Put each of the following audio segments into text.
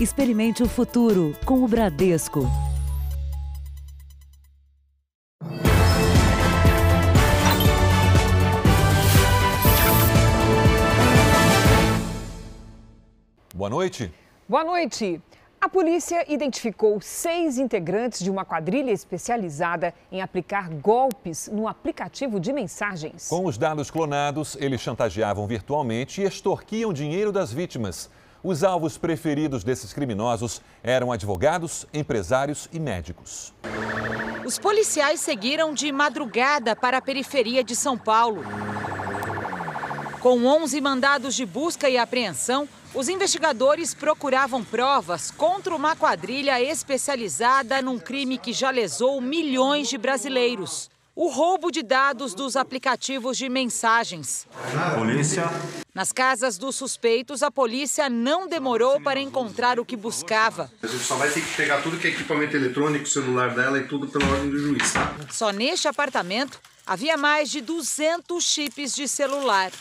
Experimente o futuro com o Bradesco. Boa noite. Boa noite. A polícia identificou seis integrantes de uma quadrilha especializada em aplicar golpes no aplicativo de mensagens. Com os dados clonados, eles chantageavam virtualmente e extorquiam dinheiro das vítimas. Os alvos preferidos desses criminosos eram advogados, empresários e médicos. Os policiais seguiram de madrugada para a periferia de São Paulo. Com 11 mandados de busca e apreensão, os investigadores procuravam provas contra uma quadrilha especializada num crime que já lesou milhões de brasileiros. O roubo de dados dos aplicativos de mensagens. Polícia. Nas casas dos suspeitos, a polícia não demorou para encontrar o que buscava. A gente só vai ter que pegar tudo que é equipamento eletrônico, celular dela e tudo pela ordem do juiz, tá? Só neste apartamento havia mais de 200 chips de celular.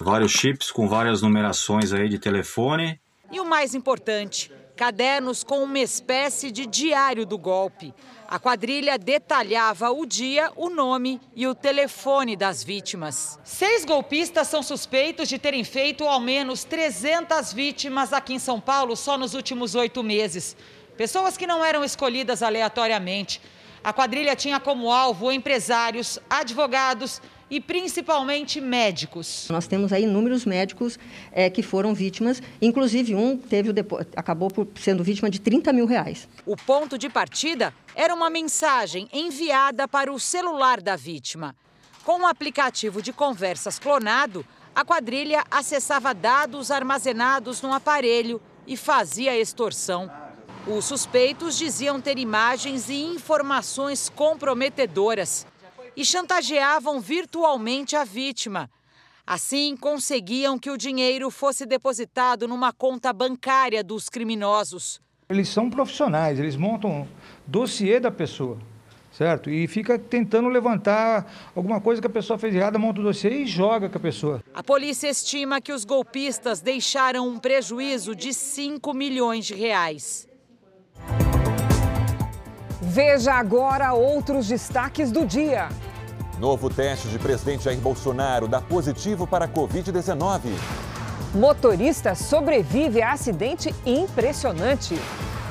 Vários chips com várias numerações aí de telefone. E o mais importante, cadernos com uma espécie de diário do golpe. A quadrilha detalhava o dia, o nome e o telefone das vítimas. Seis golpistas são suspeitos de terem feito ao menos 300 vítimas aqui em São Paulo só nos últimos oito meses. Pessoas que não eram escolhidas aleatoriamente. A quadrilha tinha como alvo empresários, advogados e principalmente médicos. Nós temos aí inúmeros médicos é, que foram vítimas, inclusive um teve acabou por sendo vítima de 30 mil reais. O ponto de partida era uma mensagem enviada para o celular da vítima. Com um aplicativo de conversas clonado, a quadrilha acessava dados armazenados no aparelho e fazia extorsão. Os suspeitos diziam ter imagens e informações comprometedoras e chantageavam virtualmente a vítima. Assim, conseguiam que o dinheiro fosse depositado numa conta bancária dos criminosos. Eles são profissionais, eles montam dossiê da pessoa, certo? E fica tentando levantar alguma coisa que a pessoa fez errada, monta o dossiê e joga com a pessoa. A polícia estima que os golpistas deixaram um prejuízo de 5 milhões de reais. Veja agora outros destaques do dia. Novo teste de presidente Jair Bolsonaro dá positivo para a Covid-19. Motorista sobrevive a acidente impressionante.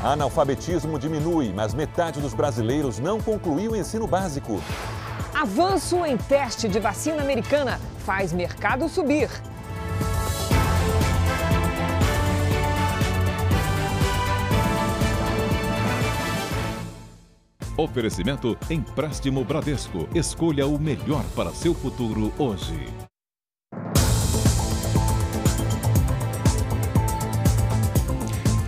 Analfabetismo diminui, mas metade dos brasileiros não concluiu o ensino básico. Avanço em teste de vacina americana faz mercado subir. Oferecimento Empréstimo Bradesco. Escolha o melhor para seu futuro hoje.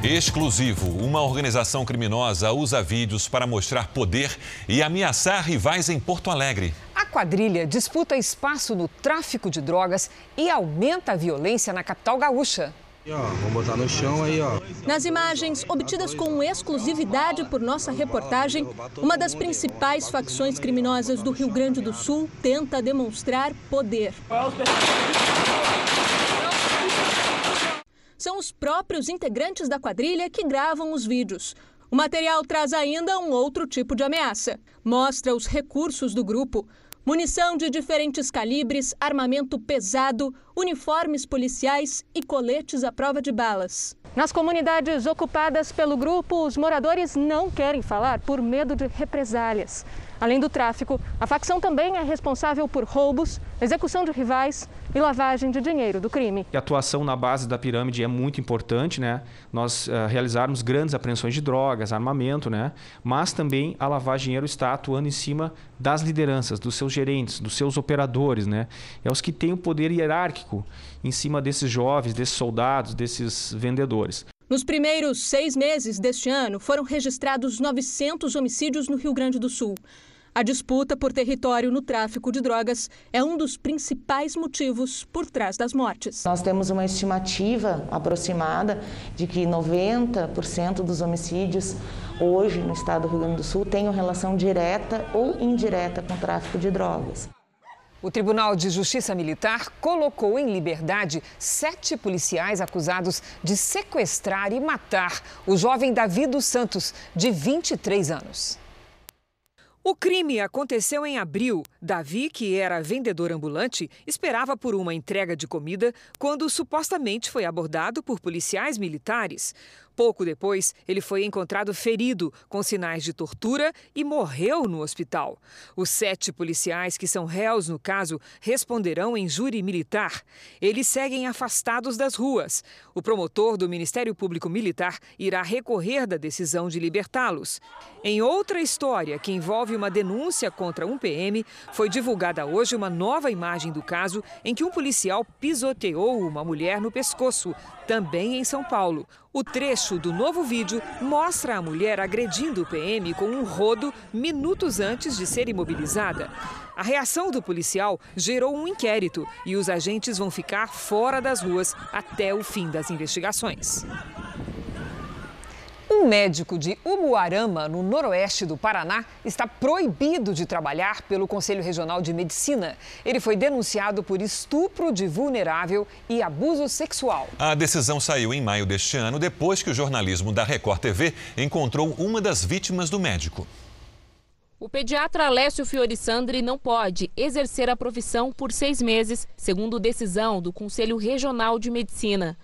Exclusivo. Uma organização criminosa usa vídeos para mostrar poder e ameaçar rivais em Porto Alegre. A quadrilha disputa espaço no tráfico de drogas e aumenta a violência na capital gaúcha. Vamos botar no chão aí, ó. Nas imagens obtidas com exclusividade por nossa reportagem, uma das principais facções criminosas do Rio Grande do Sul tenta demonstrar poder. São os próprios integrantes da quadrilha que gravam os vídeos. O material traz ainda um outro tipo de ameaça. Mostra os recursos do grupo, munição de diferentes calibres, armamento pesado, uniformes policiais e coletes à prova de balas. Nas comunidades ocupadas pelo grupo, os moradores não querem falar por medo de represálias. Além do tráfico, a facção também é responsável por roubos, execução de rivais e lavagem de dinheiro do crime. A atuação na base da pirâmide é muito importante, né? Nós uh, realizarmos grandes apreensões de drogas, armamento, né? Mas também a lavagem de dinheiro está atuando em cima das lideranças, dos seus gerentes, dos seus operadores, né? É os que têm o poder hierárquico em cima desses jovens, desses soldados, desses vendedores. Nos primeiros seis meses deste ano, foram registrados 900 homicídios no Rio Grande do Sul. A disputa por território no tráfico de drogas é um dos principais motivos por trás das mortes. Nós temos uma estimativa aproximada de que 90% dos homicídios hoje no estado do Rio Grande do Sul tenham relação direta ou indireta com o tráfico de drogas. O Tribunal de Justiça Militar colocou em liberdade sete policiais acusados de sequestrar e matar o jovem Davi dos Santos, de 23 anos. O crime aconteceu em abril. Davi, que era vendedor ambulante, esperava por uma entrega de comida quando supostamente foi abordado por policiais militares. Pouco depois, ele foi encontrado ferido, com sinais de tortura e morreu no hospital. Os sete policiais que são réus no caso responderão em júri militar. Eles seguem afastados das ruas. O promotor do Ministério Público Militar irá recorrer da decisão de libertá-los. Em outra história que envolve uma denúncia contra um PM, foi divulgada hoje uma nova imagem do caso em que um policial pisoteou uma mulher no pescoço, também em São Paulo. O trecho do novo vídeo mostra a mulher agredindo o PM com um rodo minutos antes de ser imobilizada. A reação do policial gerou um inquérito e os agentes vão ficar fora das ruas até o fim das investigações. Um médico de Umuarama, no noroeste do Paraná, está proibido de trabalhar pelo Conselho Regional de Medicina. Ele foi denunciado por estupro de vulnerável e abuso sexual. A decisão saiu em maio deste ano, depois que o jornalismo da Record TV encontrou uma das vítimas do médico. O pediatra Alessio Fiorissandri não pode exercer a profissão por seis meses, segundo decisão do Conselho Regional de Medicina.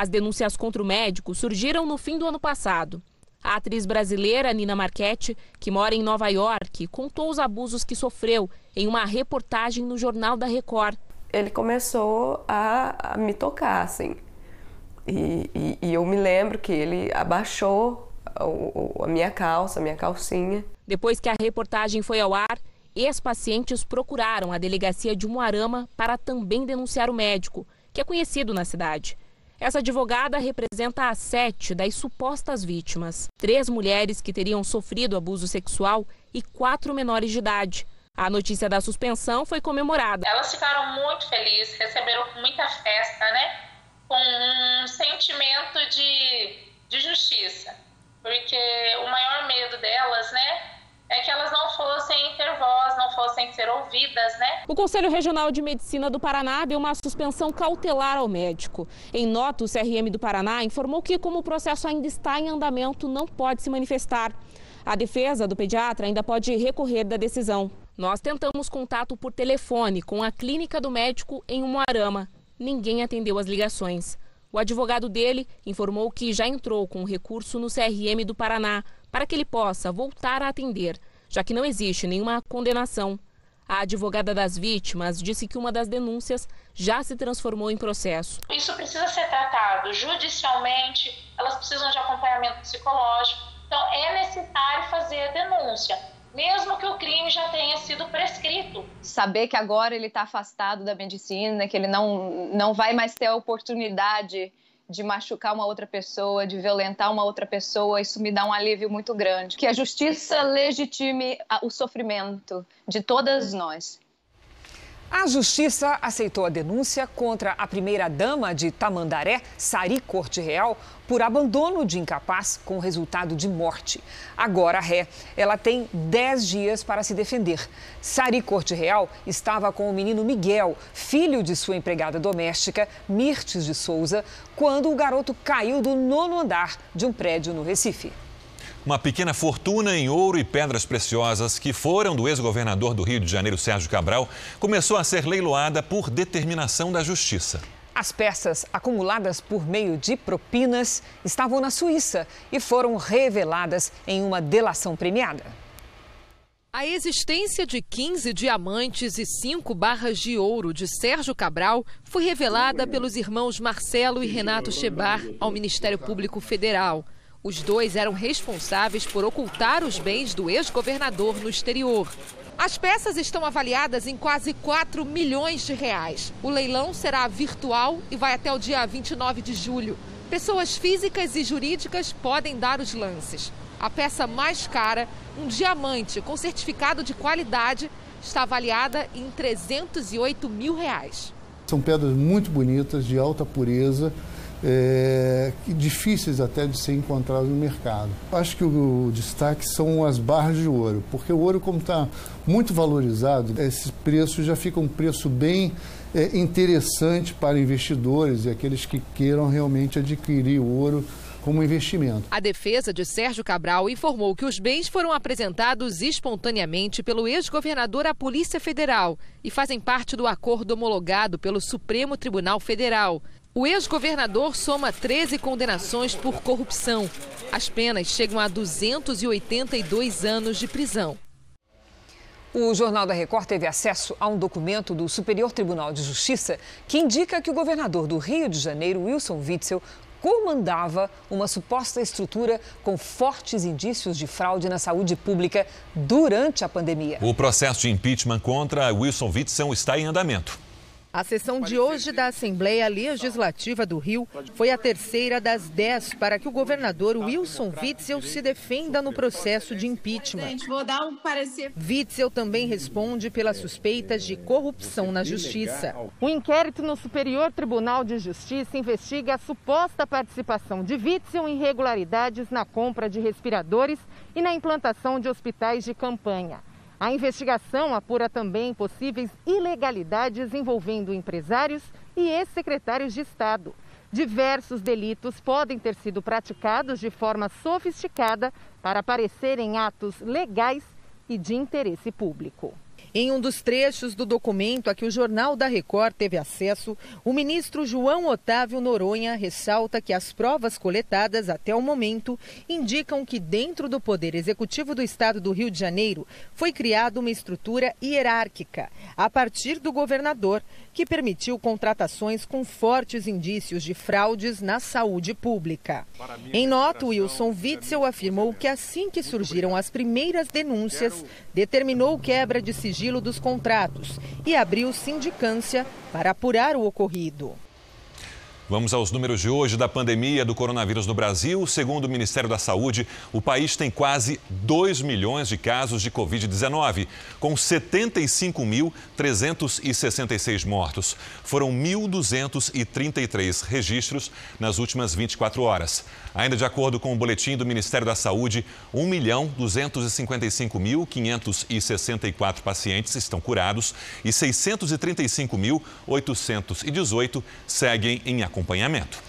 As denúncias contra o médico surgiram no fim do ano passado. A atriz brasileira Nina Marchetti, que mora em Nova York, contou os abusos que sofreu em uma reportagem no Jornal da Record. Ele começou a, a me tocar, assim. E, e, e, eu me lembro que ele abaixou a, a minha calça, a minha calcinha. Depois que a reportagem foi ao ar, ex-pacientes procuraram a delegacia de Umuarama para também denunciar o médico, que é conhecido na cidade. Essa advogada representa as sete das supostas vítimas: três mulheres que teriam sofrido abuso sexual e quatro menores de idade. A notícia da suspensão foi comemorada. Elas ficaram muito felizes, receberam muita festa, né? Com um sentimento de, de justiça. Porque o maior medo delas, né? É que elas não fossem ter voz, não fossem ser ouvidas, né? O Conselho Regional de Medicina do Paraná deu uma suspensão cautelar ao médico. Em nota, o CRM do Paraná informou que, como o processo ainda está em andamento, não pode se manifestar. A defesa do pediatra ainda pode recorrer da decisão. Nós tentamos contato por telefone com a clínica do médico em Umuarama. Ninguém atendeu as ligações. O advogado dele informou que já entrou com recurso no CRM do Paraná para que ele possa voltar a atender, já que não existe nenhuma condenação. A advogada das vítimas disse que uma das denúncias já se transformou em processo. Isso precisa ser tratado judicialmente, elas precisam de acompanhamento psicológico. Então, é necessário fazer a denúncia, mesmo que o crime já tenha sido prescrito. Saber que agora ele está afastado da medicina, que ele não, não vai mais ter a oportunidade de machucar uma outra pessoa, de violentar uma outra pessoa, isso me dá um alívio muito grande. Que a justiça legitime o sofrimento de todas nós. A justiça aceitou a denúncia contra a primeira-dama de Tamandaré, Sari Corte Real, por abandono de incapaz com resultado de morte. Agora, ré, ela tem 10 dias para se defender. Sari Corte Real estava com o menino Miguel, filho de sua empregada doméstica, Mirtes de Souza, quando o garoto caiu do nono andar de um prédio no Recife. Uma pequena fortuna em ouro e pedras preciosas que foram do ex-governador do Rio de Janeiro, Sérgio Cabral, começou a ser leiloada por determinação da Justiça. As peças acumuladas por meio de propinas estavam na Suíça e foram reveladas em uma delação premiada. A existência de 15 diamantes e 5 barras de ouro de Sérgio Cabral foi revelada pelos irmãos Marcelo e Renato Chebar ao Ministério Público Federal. Os dois eram responsáveis por ocultar os bens do ex-governador no exterior. As peças estão avaliadas em quase 4 milhões de reais. O leilão será virtual e vai até o dia 29 de julho. Pessoas físicas e jurídicas podem dar os lances. A peça mais cara, um diamante com certificado de qualidade, está avaliada em 308 mil reais. São pedras muito bonitas, de alta pureza, é, difíceis até de ser encontrados no mercado. Acho que o, o destaque são as barras de ouro, porque o ouro, como está muito valorizado, esse preço já fica um preço bem é, interessante para investidores e aqueles que queiram realmente adquirir ouro como investimento. A defesa de Sérgio Cabral informou que os bens foram apresentados espontaneamente pelo ex-governador à Polícia Federal e fazem parte do acordo homologado pelo Supremo Tribunal Federal. O ex-governador soma 13 condenações por corrupção. As penas chegam a 282 anos de prisão. O Jornal da Record teve acesso a um documento do Superior Tribunal de Justiça que indica que o governador do Rio de Janeiro, Wilson Witzel, comandava uma suposta estrutura com fortes indícios de fraude na saúde pública durante a pandemia. O processo de impeachment contra Wilson Witzel está em andamento. A sessão de hoje da Assembleia Legislativa do Rio foi a terceira das dez para que o governador Wilson Witzel se defenda no processo de impeachment. Vou dar um parecer. Witzel também responde pelas suspeitas de corrupção na Justiça. O inquérito no Superior Tribunal de Justiça investiga a suposta participação de Witzel em irregularidades na compra de respiradores e na implantação de hospitais de campanha. A investigação apura também possíveis ilegalidades envolvendo empresários e ex-secretários de Estado. Diversos delitos podem ter sido praticados de forma sofisticada para parecerem atos legais e de interesse público. Em um dos trechos do documento a que o Jornal da Record teve acesso, o ministro João Otávio Noronha ressalta que as provas coletadas até o momento indicam que dentro do Poder Executivo do Estado do Rio de Janeiro foi criada uma estrutura hierárquica, a partir do governador, que permitiu contratações com fortes indícios de fraudes na saúde pública. Em nota, Wilson Witzel afirmou que assim que surgiram as primeiras denúncias, determinou quebra de sigilo dos contratos e abriu sindicância para apurar o ocorrido. Vamos aos números de hoje da pandemia do coronavírus no Brasil. Segundo o Ministério da Saúde, o país tem quase 2 milhões de casos de Covid-19, com 75.366 mortos. Foram 1.233 registros nas últimas 24 horas. Ainda de acordo com o boletim do Ministério da Saúde, 1.255.564 pacientes estão curados e 635.818 seguem em acompanhamento.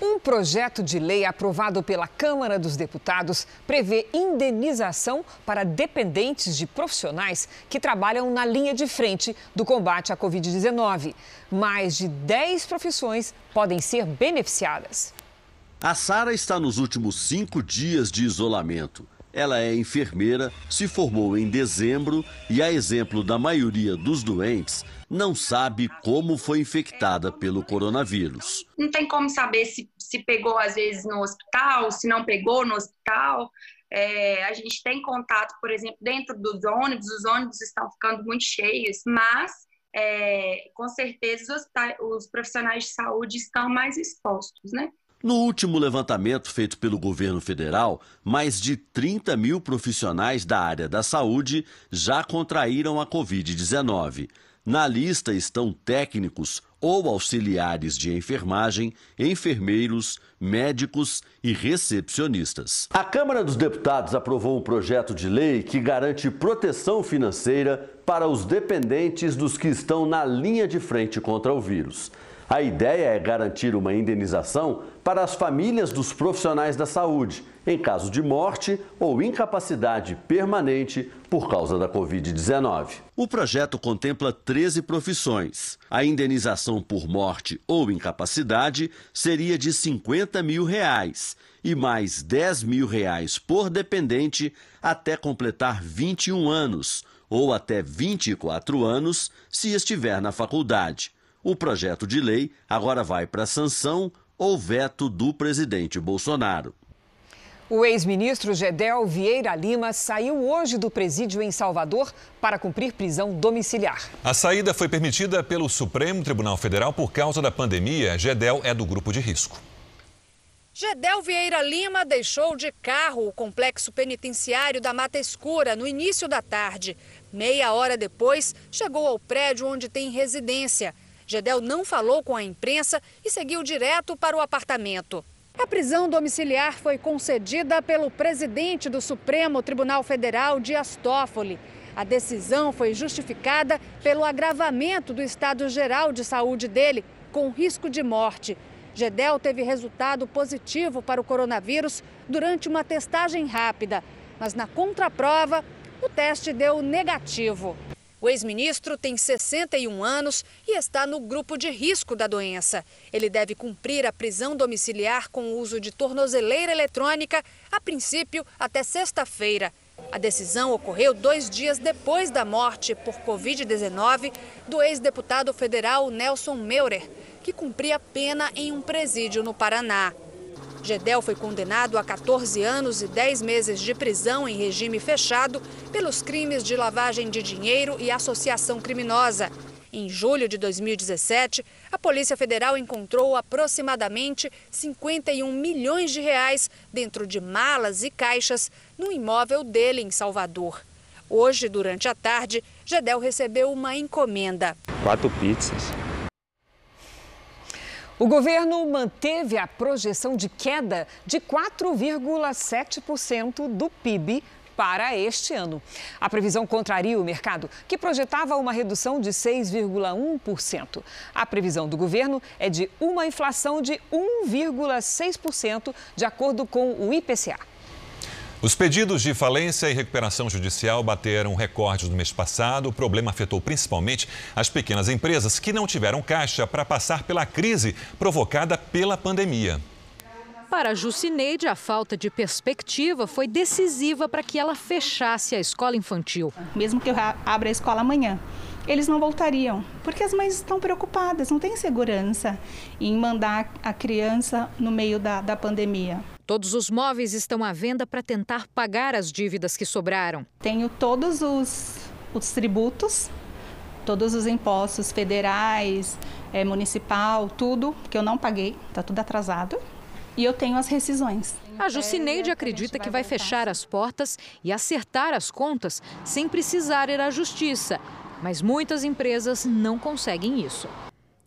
Um projeto de lei aprovado pela Câmara dos Deputados prevê indenização para dependentes de profissionais que trabalham na linha de frente do combate à Covid-19. Mais de 10 profissões podem ser beneficiadas. A Sara está nos últimos cinco dias de isolamento. Ela é enfermeira, se formou em dezembro e, a exemplo da maioria dos doentes, não sabe como foi infectada pelo coronavírus. Não tem como saber se, se pegou, às vezes, no hospital, se não pegou no hospital. É, a gente tem contato, por exemplo, dentro dos ônibus, os ônibus estão ficando muito cheios, mas é, com certeza os, os profissionais de saúde estão mais expostos, né? No último levantamento feito pelo governo federal, mais de 30 mil profissionais da área da saúde já contraíram a Covid-19. Na lista estão técnicos ou auxiliares de enfermagem, enfermeiros, médicos e recepcionistas. A Câmara dos Deputados aprovou um projeto de lei que garante proteção financeira para os dependentes dos que estão na linha de frente contra o vírus. A ideia é garantir uma indenização para as famílias dos profissionais da saúde, em caso de morte ou incapacidade permanente por causa da Covid-19. O projeto contempla 13 profissões. A indenização por morte ou incapacidade seria de 50 mil reais e mais 10 mil reais por dependente até completar 21 anos ou até 24 anos se estiver na faculdade. O projeto de lei agora vai para sanção ou veto do presidente Bolsonaro. O ex-ministro Gedel Vieira Lima saiu hoje do presídio em Salvador para cumprir prisão domiciliar. A saída foi permitida pelo Supremo Tribunal Federal por causa da pandemia. Gedel é do grupo de risco. Gedel Vieira Lima deixou de carro o complexo penitenciário da Mata Escura no início da tarde. Meia hora depois, chegou ao prédio onde tem residência Gedel não falou com a imprensa e seguiu direto para o apartamento. A prisão domiciliar foi concedida pelo presidente do Supremo Tribunal Federal, Dias Toffoli. A decisão foi justificada pelo agravamento do estado geral de saúde dele, com risco de morte. Gedel teve resultado positivo para o coronavírus durante uma testagem rápida, mas na contraprova, o teste deu negativo. O ex-ministro tem 61 anos e está no grupo de risco da doença. Ele deve cumprir a prisão domiciliar com o uso de tornozeleira eletrônica, a princípio até sexta-feira. A decisão ocorreu dois dias depois da morte por Covid-19 do ex-deputado federal Nelson Meurer, que cumpria pena em um presídio no Paraná. Gedel foi condenado a 14 anos e 10 meses de prisão em regime fechado pelos crimes de lavagem de dinheiro e associação criminosa. Em julho de 2017, a Polícia Federal encontrou aproximadamente 51 milhões de reais dentro de malas e caixas no imóvel dele em Salvador. Hoje, durante a tarde, Gedel recebeu uma encomenda. Quatro pizzas. O governo manteve a projeção de queda de 4,7% do PIB para este ano. A previsão contraria o mercado, que projetava uma redução de 6,1%. A previsão do governo é de uma inflação de 1,6%, de acordo com o IPCA. Os pedidos de falência e recuperação judicial bateram recordes no mês passado. O problema afetou principalmente as pequenas empresas que não tiveram caixa para passar pela crise provocada pela pandemia. Para Jucineide, a falta de perspectiva foi decisiva para que ela fechasse a escola infantil. Mesmo que eu abra a escola amanhã, eles não voltariam, porque as mães estão preocupadas, não têm segurança em mandar a criança no meio da, da pandemia. Todos os móveis estão à venda para tentar pagar as dívidas que sobraram. Tenho todos os, os tributos, todos os impostos federais, é, municipal, tudo que eu não paguei, está tudo atrasado. E eu tenho as rescisões. A Jucineide acredita que vai fechar as portas e acertar as contas sem precisar ir à justiça. Mas muitas empresas não conseguem isso.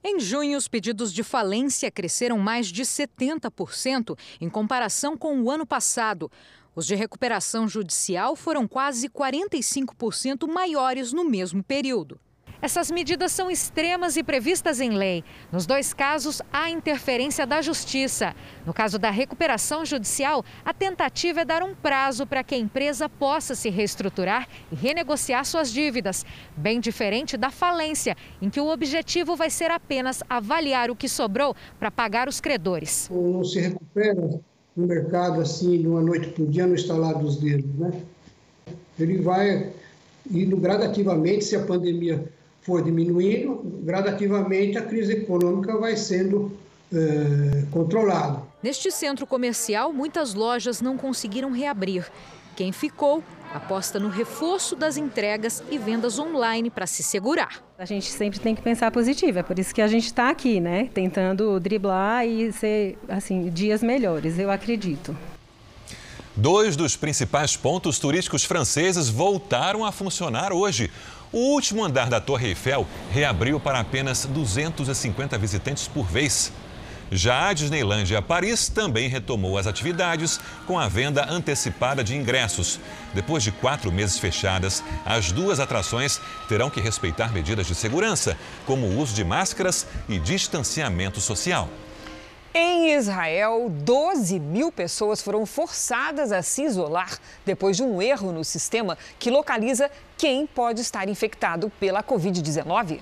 Em junho, os pedidos de falência cresceram mais de 70% em comparação com o ano passado. Os de recuperação judicial foram quase 45% maiores no mesmo período. Essas medidas são extremas e previstas em lei. Nos dois casos, há interferência da Justiça. No caso da recuperação judicial, a tentativa é dar um prazo para que a empresa possa se reestruturar e renegociar suas dívidas, bem diferente da falência, em que o objetivo vai ser apenas avaliar o que sobrou para pagar os credores. Não se recupera no mercado assim, de uma noite para o dia, no estalar dos dedos. Né? Ele vai indo gradativamente, se a pandemia for diminuindo, gradativamente a crise econômica vai sendo é, controlada. Neste centro comercial, muitas lojas não conseguiram reabrir. Quem ficou aposta no reforço das entregas e vendas online para se segurar. A gente sempre tem que pensar positivo, é por isso que a gente está aqui, né? Tentando driblar e ser assim dias melhores, eu acredito. Dois dos principais pontos turísticos franceses voltaram a funcionar hoje. O último andar da Torre Eiffel reabriu para apenas 250 visitantes por vez. Já a Disneylandia Paris também retomou as atividades com a venda antecipada de ingressos. Depois de quatro meses fechadas, as duas atrações terão que respeitar medidas de segurança, como o uso de máscaras e distanciamento social. Em Israel, 12 mil pessoas foram forçadas a se isolar depois de um erro no sistema que localiza quem pode estar infectado pela Covid-19.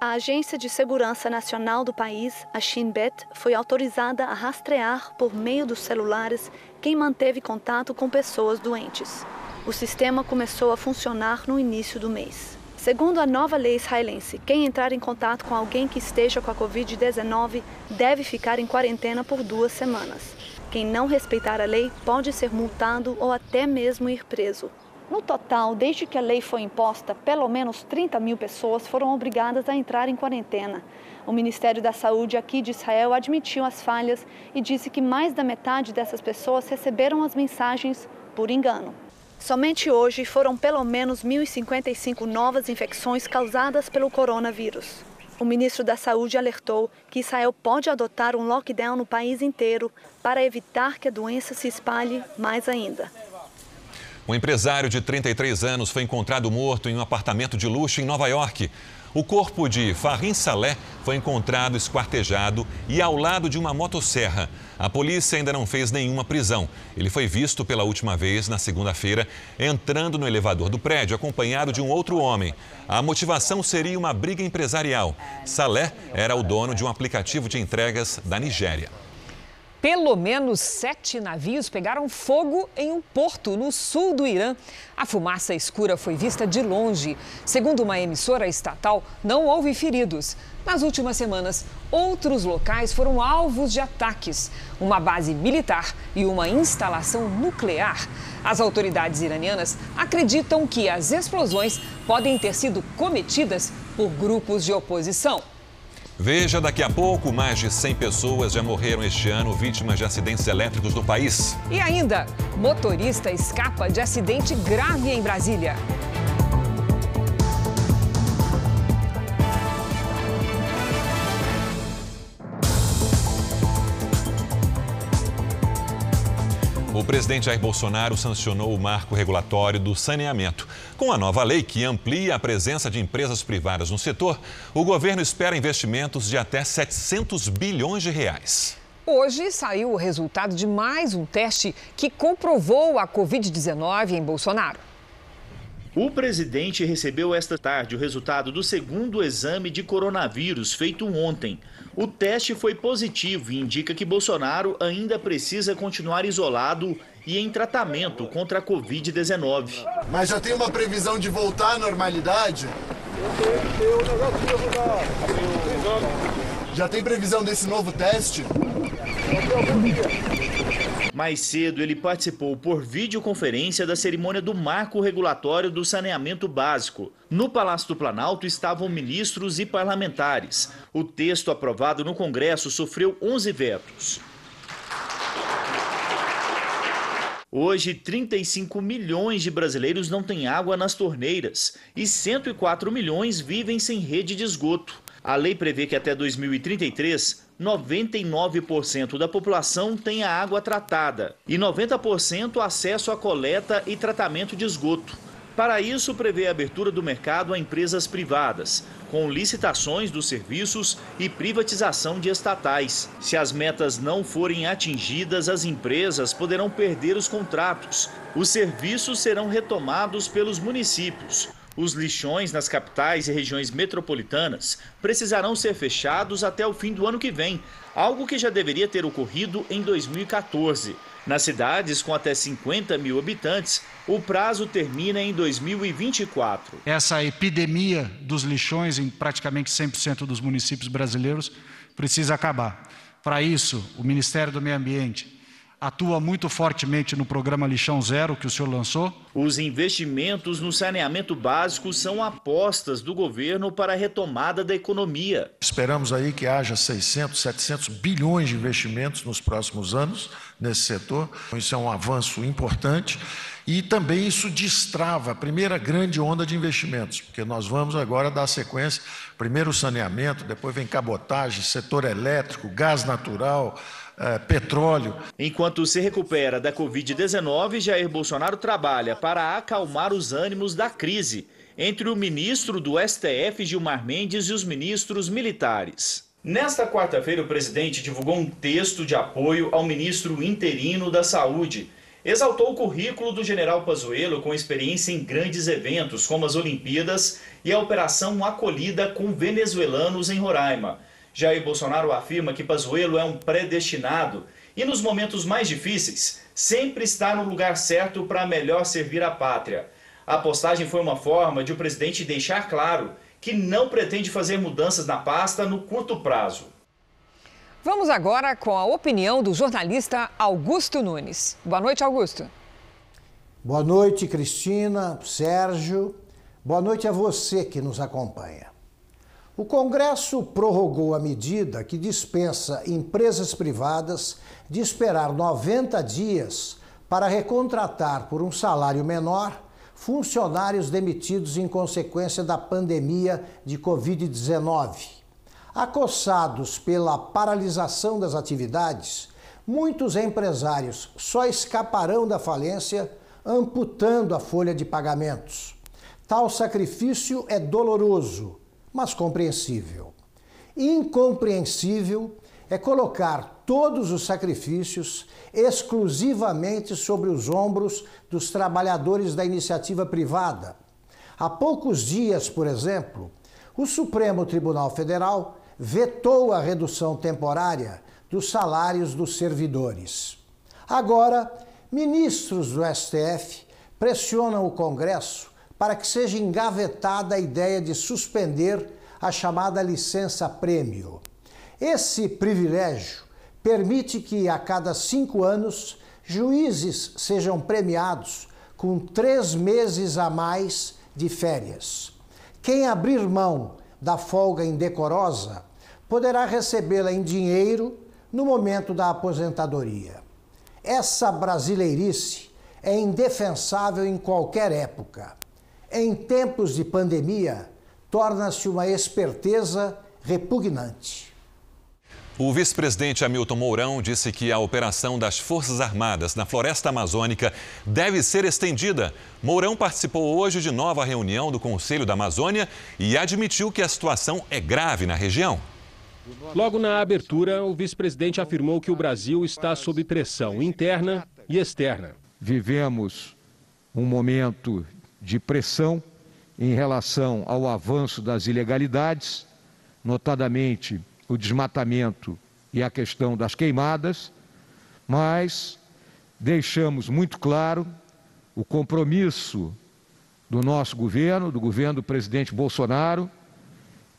A Agência de Segurança Nacional do país, a Shin Bet, foi autorizada a rastrear por meio dos celulares quem manteve contato com pessoas doentes. O sistema começou a funcionar no início do mês. Segundo a nova lei israelense, quem entrar em contato com alguém que esteja com a Covid-19 deve ficar em quarentena por duas semanas. Quem não respeitar a lei pode ser multado ou até mesmo ir preso. No total, desde que a lei foi imposta, pelo menos 30 mil pessoas foram obrigadas a entrar em quarentena. O Ministério da Saúde aqui de Israel admitiu as falhas e disse que mais da metade dessas pessoas receberam as mensagens por engano. Somente hoje foram pelo menos 1.055 novas infecções causadas pelo coronavírus. O ministro da Saúde alertou que Israel pode adotar um lockdown no país inteiro para evitar que a doença se espalhe mais ainda. Um empresário de 33 anos foi encontrado morto em um apartamento de luxo em Nova York. O corpo de Farim Saleh foi encontrado esquartejado e ao lado de uma motosserra. A polícia ainda não fez nenhuma prisão. Ele foi visto pela última vez na segunda-feira entrando no elevador do prédio, acompanhado de um outro homem. A motivação seria uma briga empresarial. Saleh era o dono de um aplicativo de entregas da Nigéria. Pelo menos sete navios pegaram fogo em um porto no sul do Irã. A fumaça escura foi vista de longe. Segundo uma emissora estatal, não houve feridos. Nas últimas semanas, outros locais foram alvos de ataques: uma base militar e uma instalação nuclear. As autoridades iranianas acreditam que as explosões podem ter sido cometidas por grupos de oposição. Veja daqui a pouco, mais de 100 pessoas já morreram este ano vítimas de acidentes elétricos no país. E ainda, motorista escapa de acidente grave em Brasília. O presidente Jair Bolsonaro sancionou o marco regulatório do saneamento. Com a nova lei que amplia a presença de empresas privadas no setor, o governo espera investimentos de até 700 bilhões de reais. Hoje saiu o resultado de mais um teste que comprovou a Covid-19 em Bolsonaro. O presidente recebeu esta tarde o resultado do segundo exame de coronavírus feito ontem. O teste foi positivo e indica que Bolsonaro ainda precisa continuar isolado e em tratamento contra a Covid-19. Mas já tem uma previsão de voltar à normalidade? Já tem previsão desse novo teste? Mais cedo, ele participou por videoconferência da cerimônia do marco regulatório do saneamento básico. No Palácio do Planalto estavam ministros e parlamentares. O texto aprovado no Congresso sofreu 11 vetos. Hoje, 35 milhões de brasileiros não têm água nas torneiras e 104 milhões vivem sem rede de esgoto. A lei prevê que até 2033, 99% da população tenha água tratada e 90% acesso à coleta e tratamento de esgoto. Para isso, prevê a abertura do mercado a empresas privadas, com licitações dos serviços e privatização de estatais. Se as metas não forem atingidas, as empresas poderão perder os contratos. Os serviços serão retomados pelos municípios. Os lixões nas capitais e regiões metropolitanas precisarão ser fechados até o fim do ano que vem, algo que já deveria ter ocorrido em 2014. Nas cidades com até 50 mil habitantes, o prazo termina em 2024. Essa epidemia dos lixões em praticamente 100% dos municípios brasileiros precisa acabar. Para isso, o Ministério do Meio Ambiente atua muito fortemente no programa Lixão Zero que o senhor lançou. Os investimentos no saneamento básico são apostas do governo para a retomada da economia. Esperamos aí que haja 600, 700 bilhões de investimentos nos próximos anos nesse setor. Isso é um avanço importante e também isso destrava a primeira grande onda de investimentos, porque nós vamos agora dar sequência, primeiro o saneamento, depois vem cabotagem, setor elétrico, gás natural, é, petróleo. Enquanto se recupera da Covid-19, Jair Bolsonaro trabalha para acalmar os ânimos da crise entre o ministro do STF, Gilmar Mendes, e os ministros militares. Nesta quarta-feira, o presidente divulgou um texto de apoio ao ministro interino da Saúde. Exaltou o currículo do general Pazuello com experiência em grandes eventos, como as Olimpíadas e a Operação Acolhida com venezuelanos em Roraima. Jair Bolsonaro afirma que Pazuello é um predestinado e nos momentos mais difíceis sempre está no lugar certo para melhor servir a pátria. A postagem foi uma forma de o presidente deixar claro que não pretende fazer mudanças na pasta no curto prazo. Vamos agora com a opinião do jornalista Augusto Nunes. Boa noite, Augusto. Boa noite, Cristina, Sérgio. Boa noite a você que nos acompanha. O Congresso prorrogou a medida que dispensa empresas privadas de esperar 90 dias para recontratar por um salário menor funcionários demitidos em consequência da pandemia de Covid-19. Acossados pela paralisação das atividades, muitos empresários só escaparão da falência amputando a folha de pagamentos. Tal sacrifício é doloroso, mas compreensível. Incompreensível é colocar todos os sacrifícios exclusivamente sobre os ombros dos trabalhadores da iniciativa privada. Há poucos dias, por exemplo, o Supremo Tribunal Federal vetou a redução temporária dos salários dos servidores. Agora, ministros do STF pressionam o Congresso para que seja engavetada a ideia de suspender a chamada licença-prêmio. Esse privilégio permite que, a cada cinco anos, juízes sejam premiados com três meses a mais de férias. Quem abrir mão da folga indecorosa poderá recebê-la em dinheiro no momento da aposentadoria. Essa brasileirice é indefensável em qualquer época. Em tempos de pandemia, torna-se uma esperteza repugnante. O vice-presidente Hamilton Mourão disse que a operação das Forças Armadas na Floresta Amazônica deve ser estendida. Mourão participou hoje de nova reunião do Conselho da Amazônia e admitiu que a situação é grave na região. Logo na abertura, o vice-presidente afirmou que o Brasil está sob pressão interna e externa. Vivemos um momento de pressão em relação ao avanço das ilegalidades, notadamente o desmatamento e a questão das queimadas, mas deixamos muito claro o compromisso do nosso governo, do governo do presidente Bolsonaro,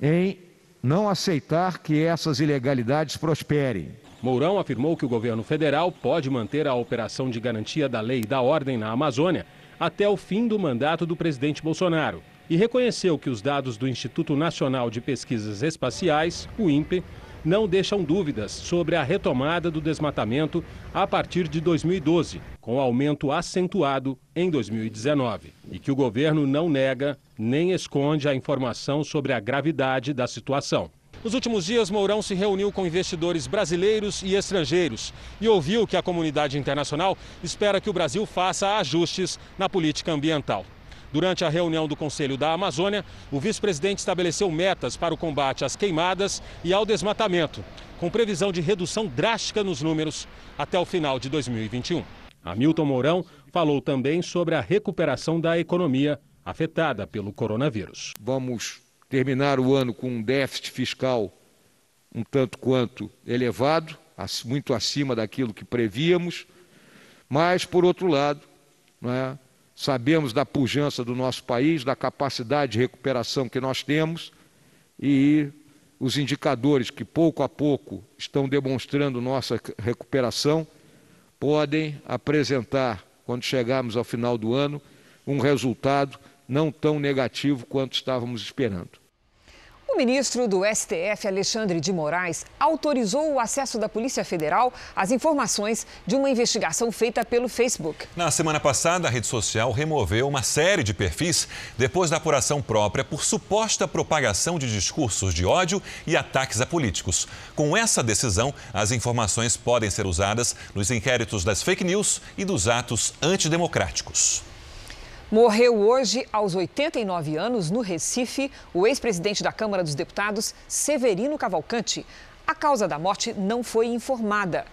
em não aceitar que essas ilegalidades prosperem. Mourão afirmou que o governo federal pode manter a operação de garantia da lei e da ordem na Amazônia até o fim do mandato do presidente Bolsonaro e reconheceu que os dados do Instituto Nacional de Pesquisas Espaciais, o INPE, não deixam dúvidas sobre a retomada do desmatamento a partir de 2012, com aumento acentuado em 2019, e que o governo não nega nem esconde a informação sobre a gravidade da situação. Nos últimos dias, Mourão se reuniu com investidores brasileiros e estrangeiros e ouviu que a comunidade internacional espera que o Brasil faça ajustes na política ambiental. Durante a reunião do Conselho da Amazônia, o vice-presidente estabeleceu metas para o combate às queimadas e ao desmatamento, com previsão de redução drástica nos números até o final de 2021. Hamilton Mourão falou também sobre a recuperação da economia afetada pelo coronavírus. Vamos terminar o ano com um déficit fiscal um tanto quanto elevado, muito acima daquilo que prevíamos, mas, por outro lado, é, sabemos da pujança do nosso país, da capacidade de recuperação que nós temos e os indicadores que pouco a pouco estão demonstrando nossa recuperação podem apresentar, quando chegarmos ao final do ano, um resultado não tão negativo quanto estávamos esperando. O ministro do STF, Alexandre de Moraes, autorizou o acesso da Polícia Federal às informações de uma investigação feita pelo Facebook. Na semana passada, a rede social removeu uma série de perfis depois da apuração própria por suposta propagação de discursos de ódio e ataques a políticos. Com essa decisão, as informações podem ser usadas nos inquéritos das fake news e dos atos antidemocráticos. Morreu hoje, aos 89 anos, no Recife, o ex-presidente da Câmara dos Deputados, Severino Cavalcante. A causa da morte não foi informada.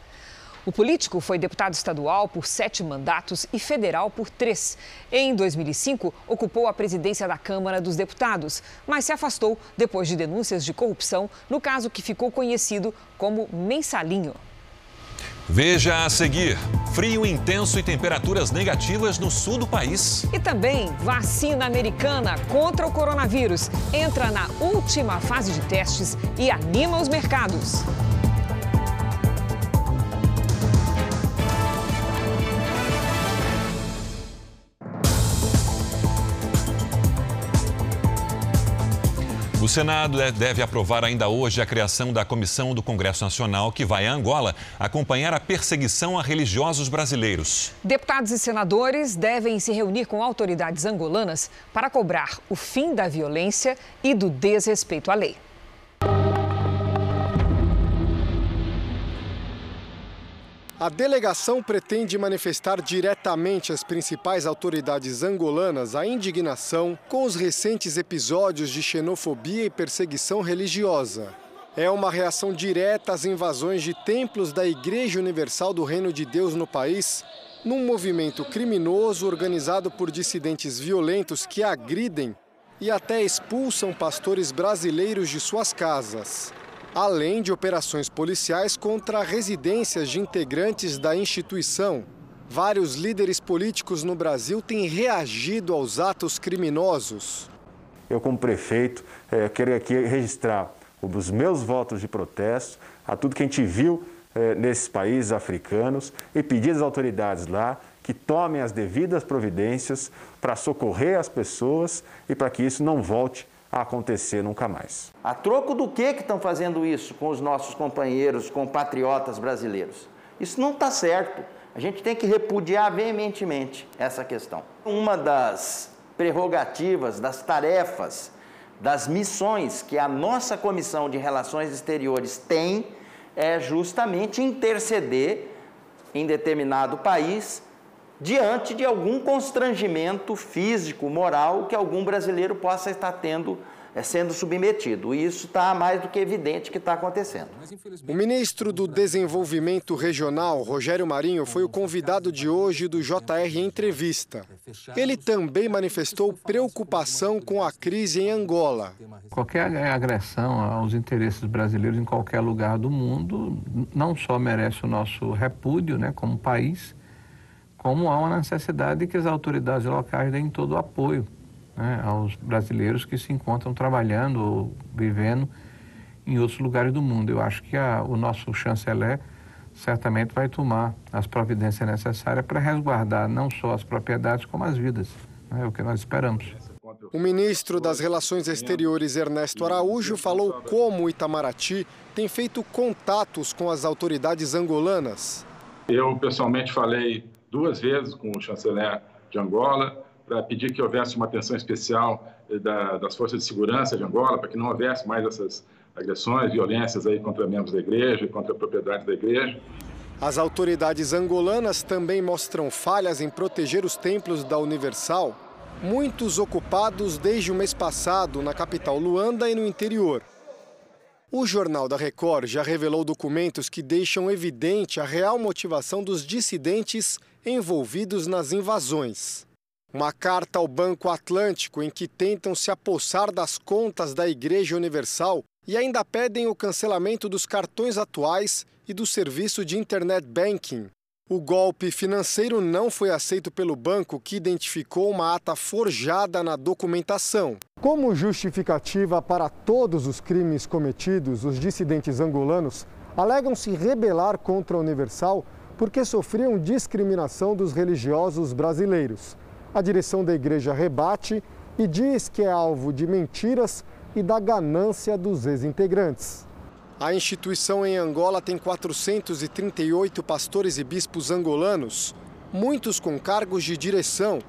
O político foi deputado estadual por sete mandatos e federal por três. Em 2005, ocupou a presidência da Câmara dos Deputados, mas se afastou depois de denúncias de corrupção no caso que ficou conhecido como Mensalinho. Veja a seguir: frio intenso e temperaturas negativas no sul do país. E também vacina americana contra o coronavírus entra na última fase de testes e anima os mercados. O Senado deve aprovar ainda hoje a criação da comissão do Congresso Nacional que vai a Angola acompanhar a perseguição a religiosos brasileiros. Deputados e senadores devem se reunir com autoridades angolanas para cobrar o fim da violência e do desrespeito à lei. A delegação pretende manifestar diretamente às principais autoridades angolanas a indignação com os recentes episódios de xenofobia e perseguição religiosa. É uma reação direta às invasões de templos da Igreja Universal do Reino de Deus no país, num movimento criminoso organizado por dissidentes violentos que agridem e até expulsam pastores brasileiros de suas casas além de operações policiais contra residências de integrantes da instituição. Vários líderes políticos no Brasil têm reagido aos atos criminosos. Eu, como prefeito, é, quero aqui registrar os meus votos de protesto a tudo que a gente viu é, nesses países africanos e pedir às autoridades lá que tomem as devidas providências para socorrer as pessoas e para que isso não volte acontecer nunca mais. A troco do que que estão fazendo isso com os nossos companheiros, compatriotas brasileiros? Isso não está certo. A gente tem que repudiar veementemente essa questão. Uma das prerrogativas, das tarefas, das missões que a nossa Comissão de Relações Exteriores tem é justamente interceder em determinado país diante de algum constrangimento físico, moral que algum brasileiro possa estar tendo, é, sendo submetido. E isso está mais do que evidente que está acontecendo. O ministro do Desenvolvimento Regional, Rogério Marinho, foi o convidado de hoje do JR Entrevista. Ele também manifestou preocupação com a crise em Angola. Qualquer agressão aos interesses brasileiros em qualquer lugar do mundo não só merece o nosso repúdio, né, como país, como há uma necessidade de que as autoridades locais deem todo o apoio né, aos brasileiros que se encontram trabalhando ou vivendo em outros lugares do mundo. Eu acho que a, o nosso chanceler certamente vai tomar as providências necessárias para resguardar não só as propriedades, como as vidas. Né, é o que nós esperamos. O ministro das Relações Exteriores, Ernesto Araújo, falou como o Itamaraty tem feito contatos com as autoridades angolanas. Eu, pessoalmente, falei duas vezes com o chanceler de Angola para pedir que houvesse uma atenção especial eh, da, das forças de segurança de Angola, para que não houvesse mais essas agressões, violências aí contra membros da igreja e contra a propriedade da igreja. As autoridades angolanas também mostram falhas em proteger os templos da Universal, muitos ocupados desde o mês passado na capital Luanda e no interior. O Jornal da Record já revelou documentos que deixam evidente a real motivação dos dissidentes envolvidos nas invasões. Uma carta ao Banco Atlântico em que tentam se apossar das contas da Igreja Universal e ainda pedem o cancelamento dos cartões atuais e do serviço de internet banking. O golpe financeiro não foi aceito pelo banco, que identificou uma ata forjada na documentação. Como justificativa para todos os crimes cometidos, os dissidentes angolanos alegam se rebelar contra a Universal porque sofriam discriminação dos religiosos brasileiros. A direção da igreja rebate e diz que é alvo de mentiras e da ganância dos ex-integrantes. A instituição em Angola tem 438 pastores e bispos angolanos, muitos com cargos de direção,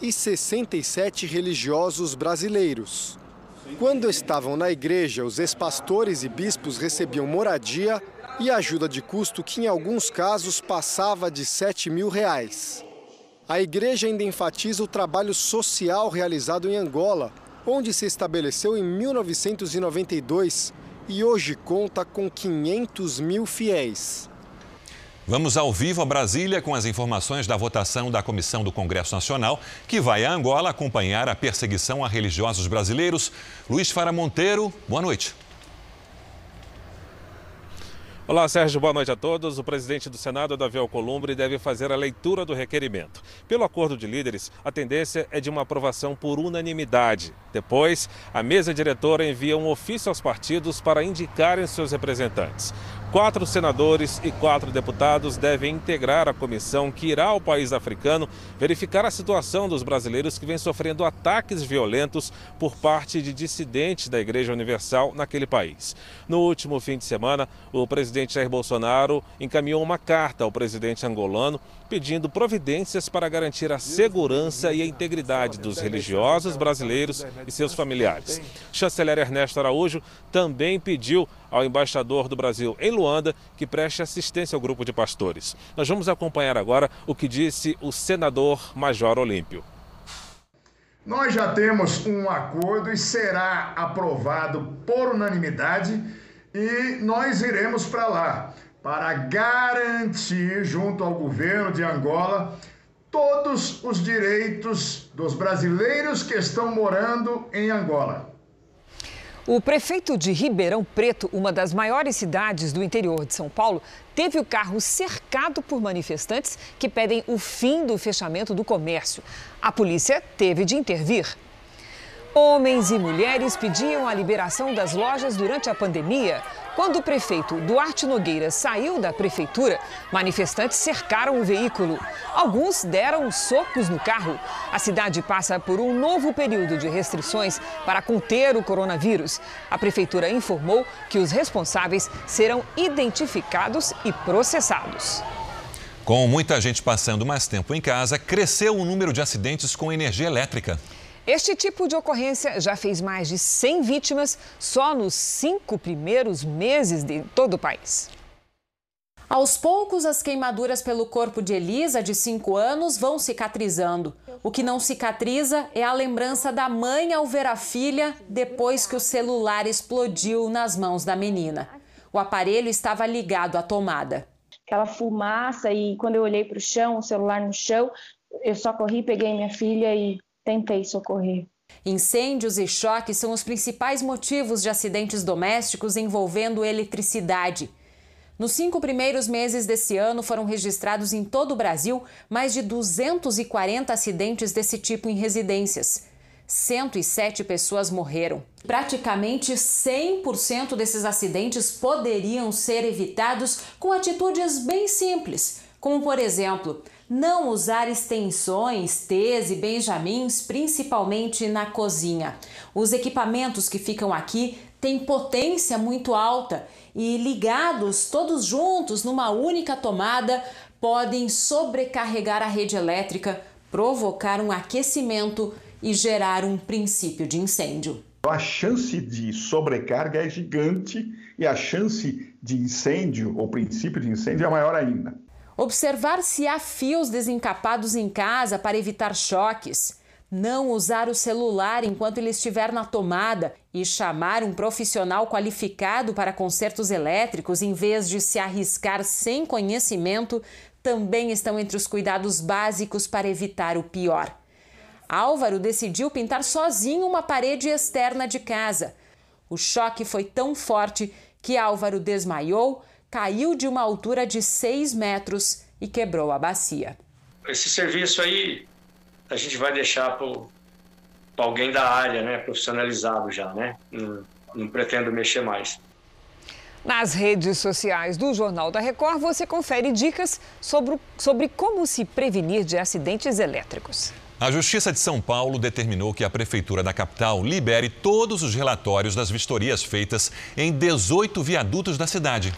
e 67 religiosos brasileiros. Quando estavam na igreja, os ex-pastores e bispos recebiam moradia e ajuda de custo que em alguns casos passava de 7 mil reais. A igreja ainda enfatiza o trabalho social realizado em Angola, onde se estabeleceu em 1992 e hoje conta com 500 mil fiéis. Vamos ao vivo a Brasília com as informações da votação da Comissão do Congresso Nacional, que vai a Angola acompanhar a perseguição a religiosos brasileiros. Luiz Fara Monteiro, boa noite. Olá, Sérgio, boa noite a todos. O presidente do Senado, Davi Alcolumbre, deve fazer a leitura do requerimento. Pelo acordo de líderes, a tendência é de uma aprovação por unanimidade. Depois, a mesa diretora envia um ofício aos partidos para indicarem seus representantes. Quatro senadores e quatro deputados devem integrar a comissão que irá ao país africano verificar a situação dos brasileiros que vêm sofrendo ataques violentos por parte de dissidentes da Igreja Universal naquele país. No último fim de semana, o presidente Jair Bolsonaro encaminhou uma carta ao presidente angolano pedindo providências para garantir a segurança e a integridade dos religiosos brasileiros e seus familiares. Chanceler Ernesto Araújo também pediu ao embaixador do Brasil em Luanda que preste assistência ao grupo de pastores. Nós vamos acompanhar agora o que disse o senador Major Olímpio. Nós já temos um acordo e será aprovado por unanimidade e nós iremos para lá para garantir, junto ao governo de Angola, todos os direitos dos brasileiros que estão morando em Angola. O prefeito de Ribeirão Preto, uma das maiores cidades do interior de São Paulo, teve o carro cercado por manifestantes que pedem o fim do fechamento do comércio. A polícia teve de intervir. Homens e mulheres pediam a liberação das lojas durante a pandemia. Quando o prefeito Duarte Nogueira saiu da prefeitura, manifestantes cercaram o veículo. Alguns deram socos no carro. A cidade passa por um novo período de restrições para conter o coronavírus. A prefeitura informou que os responsáveis serão identificados e processados. Com muita gente passando mais tempo em casa, cresceu o número de acidentes com energia elétrica. Este tipo de ocorrência já fez mais de 100 vítimas só nos cinco primeiros meses de todo o país. Aos poucos, as queimaduras pelo corpo de Elisa, de 5 anos, vão cicatrizando. O que não cicatriza é a lembrança da mãe ao ver a filha depois que o celular explodiu nas mãos da menina. O aparelho estava ligado à tomada. Aquela fumaça, e quando eu olhei para o chão, o celular no chão, eu só corri, peguei minha filha e tentei socorrer. Incêndios e choques são os principais motivos de acidentes domésticos envolvendo eletricidade. Nos cinco primeiros meses desse ano, foram registrados em todo o Brasil mais de 240 acidentes desse tipo em residências. 107 pessoas morreram. Praticamente 100% desses acidentes poderiam ser evitados com atitudes bem simples, como, por exemplo, não usar extensões, T's e benjamins, principalmente na cozinha. Os equipamentos que ficam aqui têm potência muito alta e ligados todos juntos numa única tomada podem sobrecarregar a rede elétrica, provocar um aquecimento e gerar um princípio de incêndio. A chance de sobrecarga é gigante e a chance de incêndio, ou princípio de incêndio, é maior ainda. Observar se há fios desencapados em casa para evitar choques. Não usar o celular enquanto ele estiver na tomada e chamar um profissional qualificado para consertos elétricos em vez de se arriscar sem conhecimento também estão entre os cuidados básicos para evitar o pior. Álvaro decidiu pintar sozinho uma parede externa de casa. O choque foi tão forte que Álvaro desmaiou, caiu de uma altura de 6 metros e quebrou a bacia. Esse serviço aí a gente vai deixar para alguém da área, né, profissionalizado já, né? Não, não pretendo mexer mais. Nas redes sociais do Jornal da Record, você confere dicas sobre, sobre como se prevenir de acidentes elétricos. A Justiça de São Paulo determinou que a Prefeitura da capital libere todos os relatórios das vistorias feitas em 18 viadutos da cidade.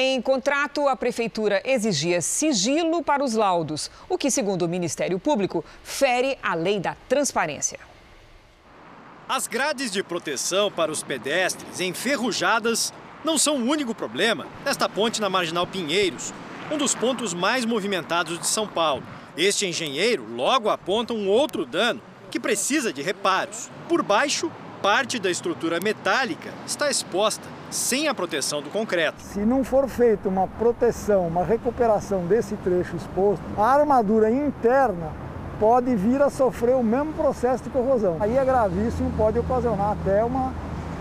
Em contrato, a prefeitura exigia sigilo para os laudos, o que, segundo o Ministério Público, fere a lei da transparência. As grades de proteção para os pedestres enferrujadas não são o único problema nesta ponte na Marginal Pinheiros, um dos pontos mais movimentados de São Paulo. Este engenheiro logo aponta um outro dano que precisa de reparos. Por baixo, parte da estrutura metálica está exposta, sem a proteção do concreto. Se não for feita uma proteção, uma recuperação desse trecho exposto, a armadura interna pode vir a sofrer o mesmo processo de corrosão. Aí é gravíssimo, pode ocasionar até uma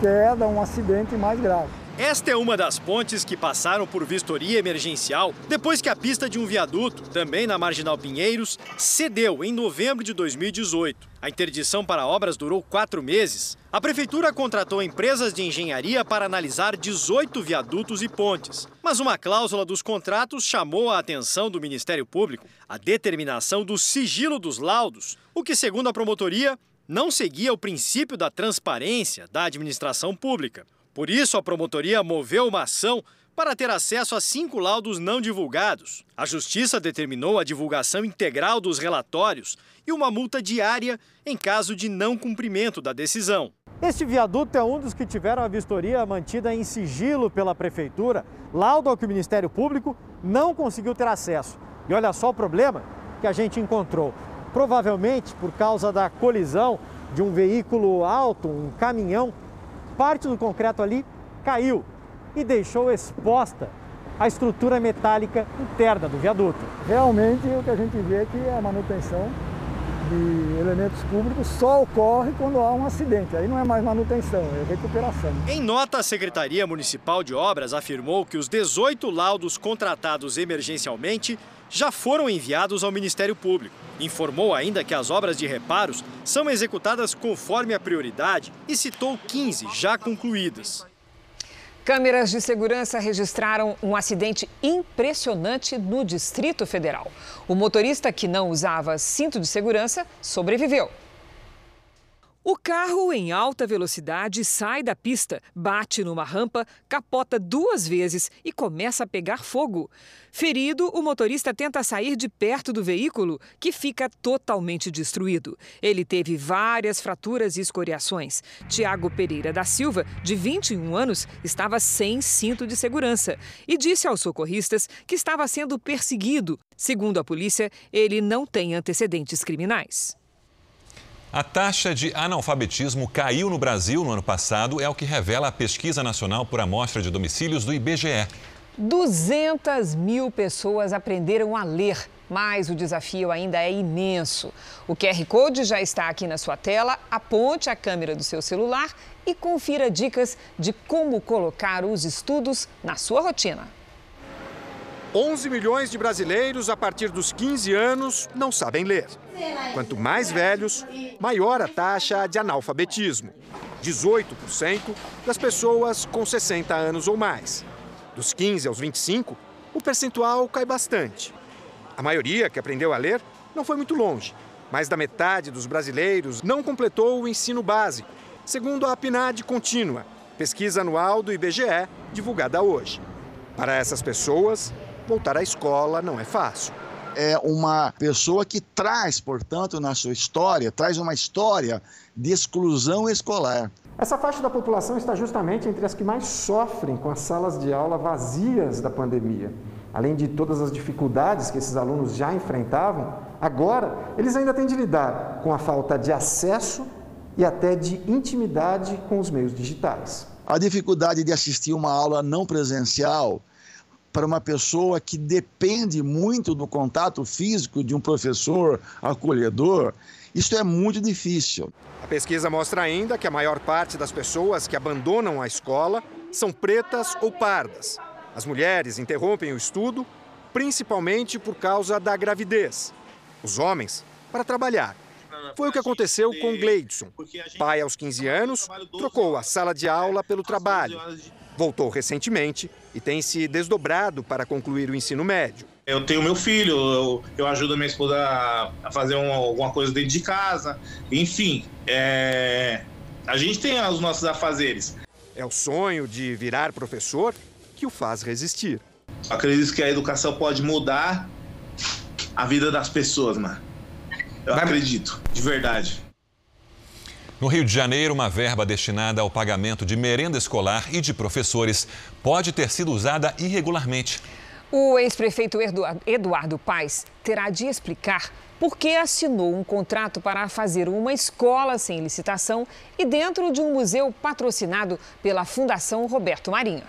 queda, um acidente mais grave. Esta é uma das pontes que passaram por vistoria emergencial depois que a pista de um viaduto, também na Marginal Pinheiros, cedeu em novembro de 2018. A interdição para obras durou quatro meses. A prefeitura contratou empresas de engenharia para analisar 18 viadutos e pontes. Mas uma cláusula dos contratos chamou a atenção do Ministério Público: a determinação do sigilo dos laudos, o que, segundo a promotoria, não seguia o princípio da transparência da administração pública. Por isso, a promotoria moveu uma ação para ter acesso a cinco laudos não divulgados. A Justiça determinou a divulgação integral dos relatórios e uma multa diária em caso de não cumprimento da decisão. Este viaduto é um dos que tiveram a vistoria mantida em sigilo pela prefeitura, laudo ao que o Ministério Público não conseguiu ter acesso. E olha só o problema que a gente encontrou. Provavelmente por causa da colisão de um veículo alto, um caminhão, parte do concreto ali caiu e deixou exposta a estrutura metálica interna do viaduto. Realmente o que a gente vê é que a manutenção de elementos públicos só ocorre quando há um acidente. Aí não é mais manutenção, é recuperação. Em nota, a Secretaria Municipal de Obras afirmou que os 18 laudos contratados emergencialmente já foram enviados ao Ministério Público. Informou ainda que as obras de reparos são executadas conforme a prioridade e citou 15 já concluídas. Câmeras de segurança registraram um acidente impressionante no Distrito Federal. O motorista que não usava cinto de segurança sobreviveu. O carro em alta velocidade sai da pista, bate numa rampa, capota duas vezes e começa a pegar fogo. Ferido, o motorista tenta sair de perto do veículo, que fica totalmente destruído. Ele teve várias fraturas e escoriações. Tiago Pereira da Silva, de 21 anos, estava sem cinto de segurança e disse aos socorristas que estava sendo perseguido. Segundo a polícia, ele não tem antecedentes criminais. A taxa de analfabetismo caiu no Brasil no ano passado, é o que revela a Pesquisa Nacional por Amostra de Domicílios do IBGE. 200 mil pessoas aprenderam a ler, mas o desafio ainda é imenso. O QR Code já está aqui na sua tela, aponte a câmera do seu celular e confira dicas de como colocar os estudos na sua rotina. 11 milhões de brasileiros a partir dos 15 anos não sabem ler. Quanto mais velhos, maior a taxa de analfabetismo. 18% das pessoas com 60 anos ou mais. Dos 15 aos 25, o percentual cai bastante. A maioria que aprendeu a ler não foi muito longe. Mais da metade dos brasileiros não completou o ensino básico, segundo a PNAD contínua, pesquisa anual do IBGE, divulgada hoje. Para essas pessoas, voltar à escola não é fácil. É uma pessoa que traz, portanto, na sua história, traz uma história de exclusão escolar. Essa faixa da população está justamente entre as que mais sofrem com as salas de aula vazias da pandemia. Além de todas as dificuldades que esses alunos já enfrentavam, agora eles ainda têm de lidar com a falta de acesso e até de intimidade com os meios digitais. A dificuldade de assistir uma aula não presencial para uma pessoa que depende muito do contato físico de um professor acolhedor, isso é muito difícil. A pesquisa mostra ainda que a maior parte das pessoas que abandonam a escola são pretas ou pardas. As mulheres interrompem o estudo principalmente por causa da gravidez. Os homens, para trabalhar. Foi o que aconteceu com Gleidson. Pai aos 15 anos, trocou a sala de aula pelo trabalho. Voltou recentemente e tem se desdobrado para concluir o ensino médio. Eu tenho meu filho, eu, eu ajudo minha esposa a fazer uma, alguma coisa dentro de casa. Enfim, é, a gente tem os nossos afazeres. É o sonho de virar professor que o faz resistir. Acredito que a educação pode mudar a vida das pessoas, mano. Eu Vai... acredito, de verdade. No Rio de Janeiro, uma verba destinada ao pagamento de merenda escolar e de professores pode ter sido usada irregularmente. O ex-prefeito Eduardo Paes terá de explicar por que assinou um contrato para fazer uma escola sem licitação e dentro de um museu patrocinado pela Fundação Roberto Marinho.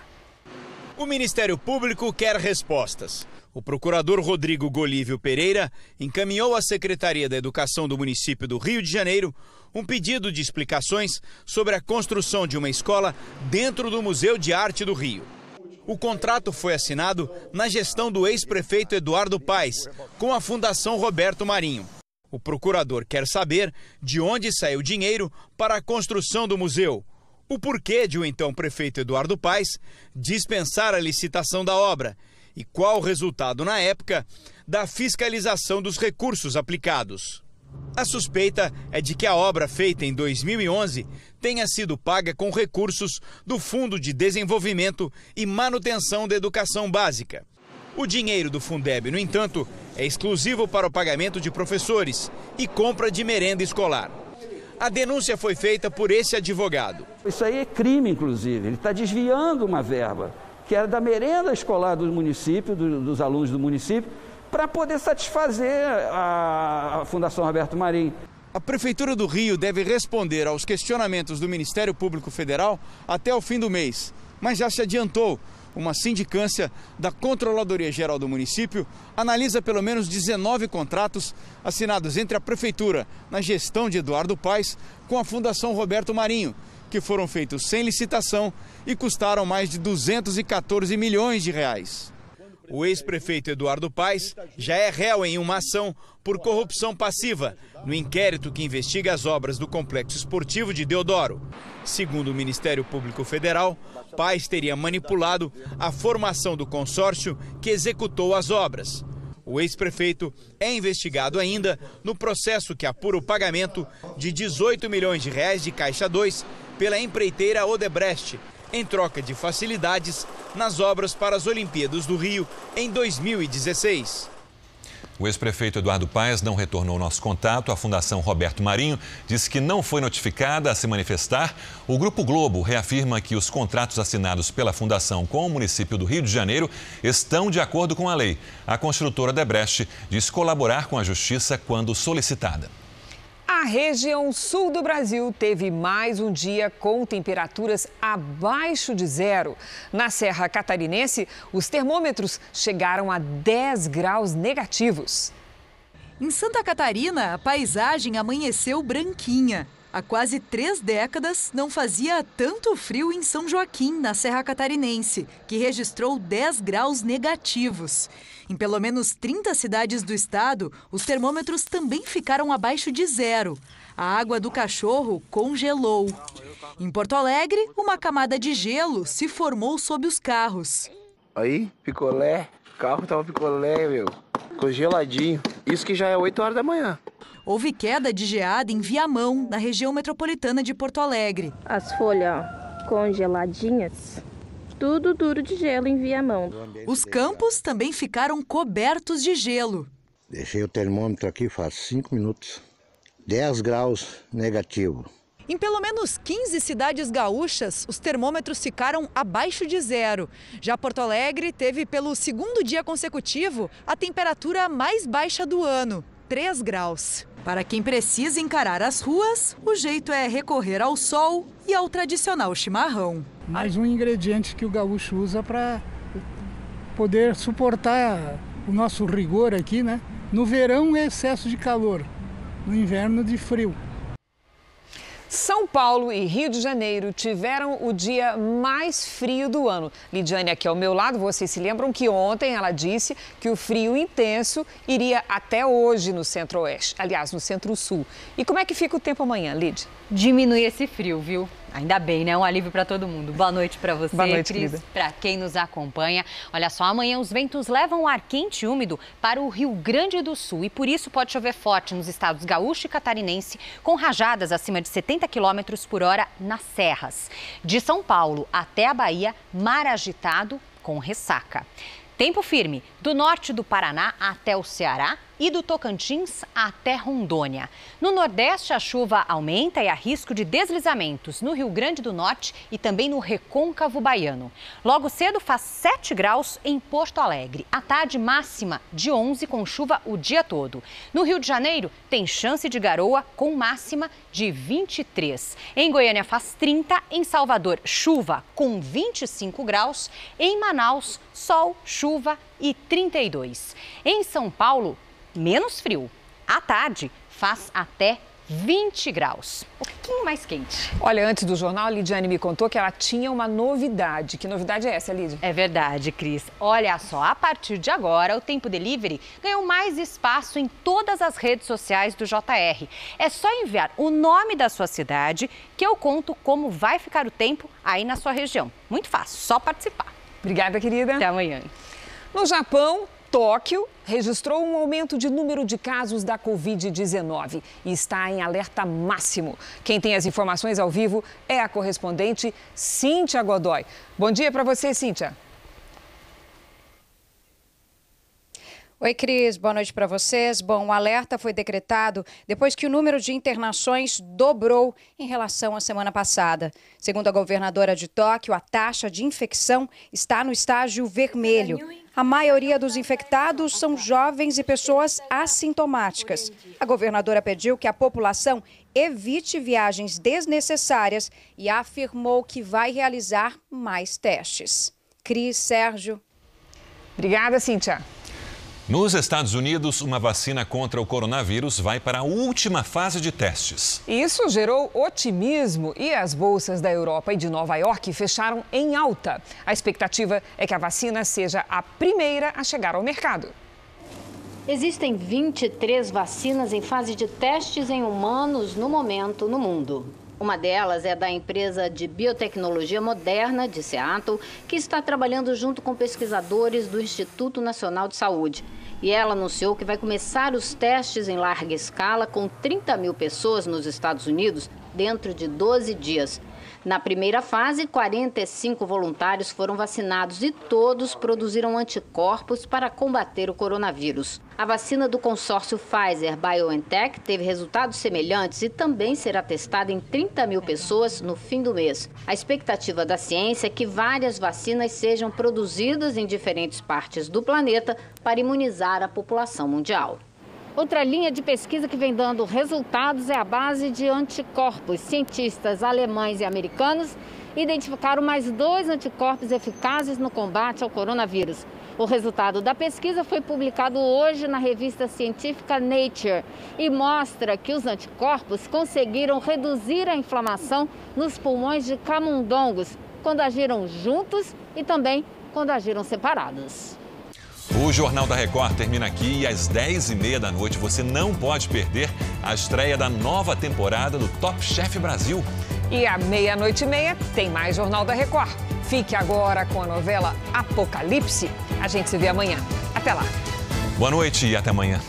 O Ministério Público quer respostas. O procurador Rodrigo Golívio Pereira encaminhou à Secretaria da Educação do município do Rio de Janeiro um pedido de explicações sobre a construção de uma escola dentro do Museu de Arte do Rio. O contrato foi assinado na gestão do ex-prefeito Eduardo Paes, com a Fundação Roberto Marinho. O procurador quer saber de onde saiu o dinheiro para a construção do museu, o porquê de o então prefeito Eduardo Paes dispensar a licitação da obra e qual o resultado na época da fiscalização dos recursos aplicados. A suspeita é de que a obra feita em 2011 tenha sido paga com recursos do Fundo de Desenvolvimento e Manutenção da Educação Básica. O dinheiro do Fundeb, no entanto, é exclusivo para o pagamento de professores e compra de merenda escolar. A denúncia foi feita por esse advogado. Isso aí é crime, inclusive. Ele está desviando uma verba que era da merenda escolar do município, do, dos alunos do município, para poder satisfazer a, a Fundação Roberto Marinho. A Prefeitura do Rio deve responder aos questionamentos do Ministério Público Federal até o fim do mês, mas já se adiantou. Uma sindicância da Controladoria Geral do município analisa pelo menos 19 contratos assinados entre a Prefeitura, na gestão de Eduardo Paes, com a Fundação Roberto Marinho, que foram feitos sem licitação e custaram mais de 214 milhões de reais. O ex-prefeito Eduardo Paes já é réu em uma ação por corrupção passiva no inquérito que investiga as obras do complexo esportivo de Deodoro. Segundo o Ministério Público Federal, Paes teria manipulado a formação do consórcio que executou as obras. O ex-prefeito é investigado ainda no processo que apura o pagamento de 18 milhões de reais de Caixa 2 pela empreiteira Odebrecht, em troca de facilidades nas obras para as Olimpíadas do Rio em 2016. O ex-prefeito Eduardo Paes não retornou ao nosso contato. A Fundação Roberto Marinho disse que não foi notificada a se manifestar. O Grupo Globo reafirma que os contratos assinados pela Fundação com o município do Rio de Janeiro estão de acordo com a lei. A construtora Debrecht diz colaborar com a justiça quando solicitada. A região sul do Brasil teve mais um dia com temperaturas abaixo de zero. Na Serra Catarinense, os termômetros chegaram a 10 graus negativos. Em Santa Catarina, a paisagem amanheceu branquinha. Há quase três décadas não fazia tanto frio em São Joaquim, na Serra Catarinense, que registrou 10 graus negativos. Em pelo menos 30 cidades do estado, os termômetros também ficaram abaixo de zero. A água do cachorro congelou. Em Porto Alegre, uma camada de gelo se formou sob os carros. Aí, picolé, o carro tava picolé, meu. Congeladinho. Isso que já é 8 horas da manhã. Houve queda de geada em Viamão, na região metropolitana de Porto Alegre. As folhas congeladinhas tudo duro de gelo em Viamão. Os campos também ficaram cobertos de gelo. Deixei o termômetro aqui faz 5 minutos. 10 graus negativo. Em pelo menos 15 cidades gaúchas, os termômetros ficaram abaixo de zero. Já Porto Alegre teve, pelo segundo dia consecutivo, a temperatura mais baixa do ano, 3 graus. Para quem precisa encarar as ruas, o jeito é recorrer ao sol e ao tradicional chimarrão. Mais um ingrediente que o gaúcho usa para poder suportar o nosso rigor aqui, né? No verão é excesso de calor, no inverno de frio. São Paulo e Rio de Janeiro tiveram o dia mais frio do ano. Lidiane, aqui ao meu lado, vocês se lembram que ontem ela disse que o frio intenso iria até hoje no centro-oeste, aliás, no centro-sul. E como é que fica o tempo amanhã, Lid? Diminui esse frio, viu? Ainda bem, né? Um alívio para todo mundo. Boa noite para você, Boa noite, Cris. Para quem nos acompanha. Olha só, amanhã os ventos levam ar quente e úmido para o Rio Grande do Sul e por isso pode chover forte nos estados gaúcho e catarinense, com rajadas acima de 70 km por hora nas serras. De São Paulo até a Bahia, mar agitado com ressaca. Tempo firme do norte do Paraná até o Ceará e do Tocantins até Rondônia. No Nordeste, a chuva aumenta e há risco de deslizamentos no Rio Grande do Norte e também no Recôncavo Baiano. Logo cedo, faz 7 graus em Porto Alegre. À tarde, máxima de 11 com chuva o dia todo. No Rio de Janeiro, tem chance de garoa com máxima de 23. Em Goiânia, faz 30. Em Salvador, chuva com 25 graus. Em Manaus, sol, chuva e 32. Em São Paulo, menos frio. À tarde, faz até 20 graus. Um pouquinho mais quente. Olha, antes do jornal, a Lidiane me contou que ela tinha uma novidade. Que novidade é essa, Lidia? É verdade, Cris. Olha só, a partir de agora, o Tempo Delivery ganhou mais espaço em todas as redes sociais do JR. É só enviar o nome da sua cidade que eu conto como vai ficar o tempo aí na sua região. Muito fácil, só participar. Obrigada, querida. Até amanhã. No Japão, Tóquio registrou um aumento de número de casos da Covid-19 e está em alerta máximo. Quem tem as informações ao vivo é a correspondente Cíntia Godoy. Bom dia para você, Cíntia. Oi, Cris, boa noite para vocês. Bom, o alerta foi decretado depois que o número de internações dobrou em relação à semana passada. Segundo a governadora de Tóquio, a taxa de infecção está no estágio vermelho. A maioria dos infectados são jovens e pessoas assintomáticas. A governadora pediu que a população evite viagens desnecessárias e afirmou que vai realizar mais testes. Cris, Sérgio. Obrigada, Cíntia. Nos Estados Unidos, uma vacina contra o coronavírus vai para a última fase de testes. Isso gerou otimismo e as bolsas da Europa e de Nova York fecharam em alta. A expectativa é que a vacina seja a primeira a chegar ao mercado. Existem 23 vacinas em fase de testes em humanos no momento no mundo. Uma delas é da empresa de biotecnologia moderna de Seattle, que está trabalhando junto com pesquisadores do Instituto Nacional de Saúde. E ela anunciou que vai começar os testes em larga escala com 30 mil pessoas nos Estados Unidos dentro de 12 dias. Na primeira fase, 45 voluntários foram vacinados e todos produziram anticorpos para combater o coronavírus. A vacina do consórcio Pfizer BioNTech teve resultados semelhantes e também será testada em 30 mil pessoas no fim do mês. A expectativa da ciência é que várias vacinas sejam produzidas em diferentes partes do planeta para imunizar a população mundial. Outra linha de pesquisa que vem dando resultados é a base de anticorpos. Cientistas alemães e americanos identificaram mais dois anticorpos eficazes no combate ao coronavírus. O resultado da pesquisa foi publicado hoje na revista científica Nature e mostra que os anticorpos conseguiram reduzir a inflamação nos pulmões de camundongos quando agiram juntos e também quando agiram separados. O Jornal da Record termina aqui e às 10h30 da noite você não pode perder a estreia da nova temporada do Top Chef Brasil. E à meia-noite e meia tem mais Jornal da Record. Fique agora com a novela Apocalipse. A gente se vê amanhã. Até lá. Boa noite e até amanhã.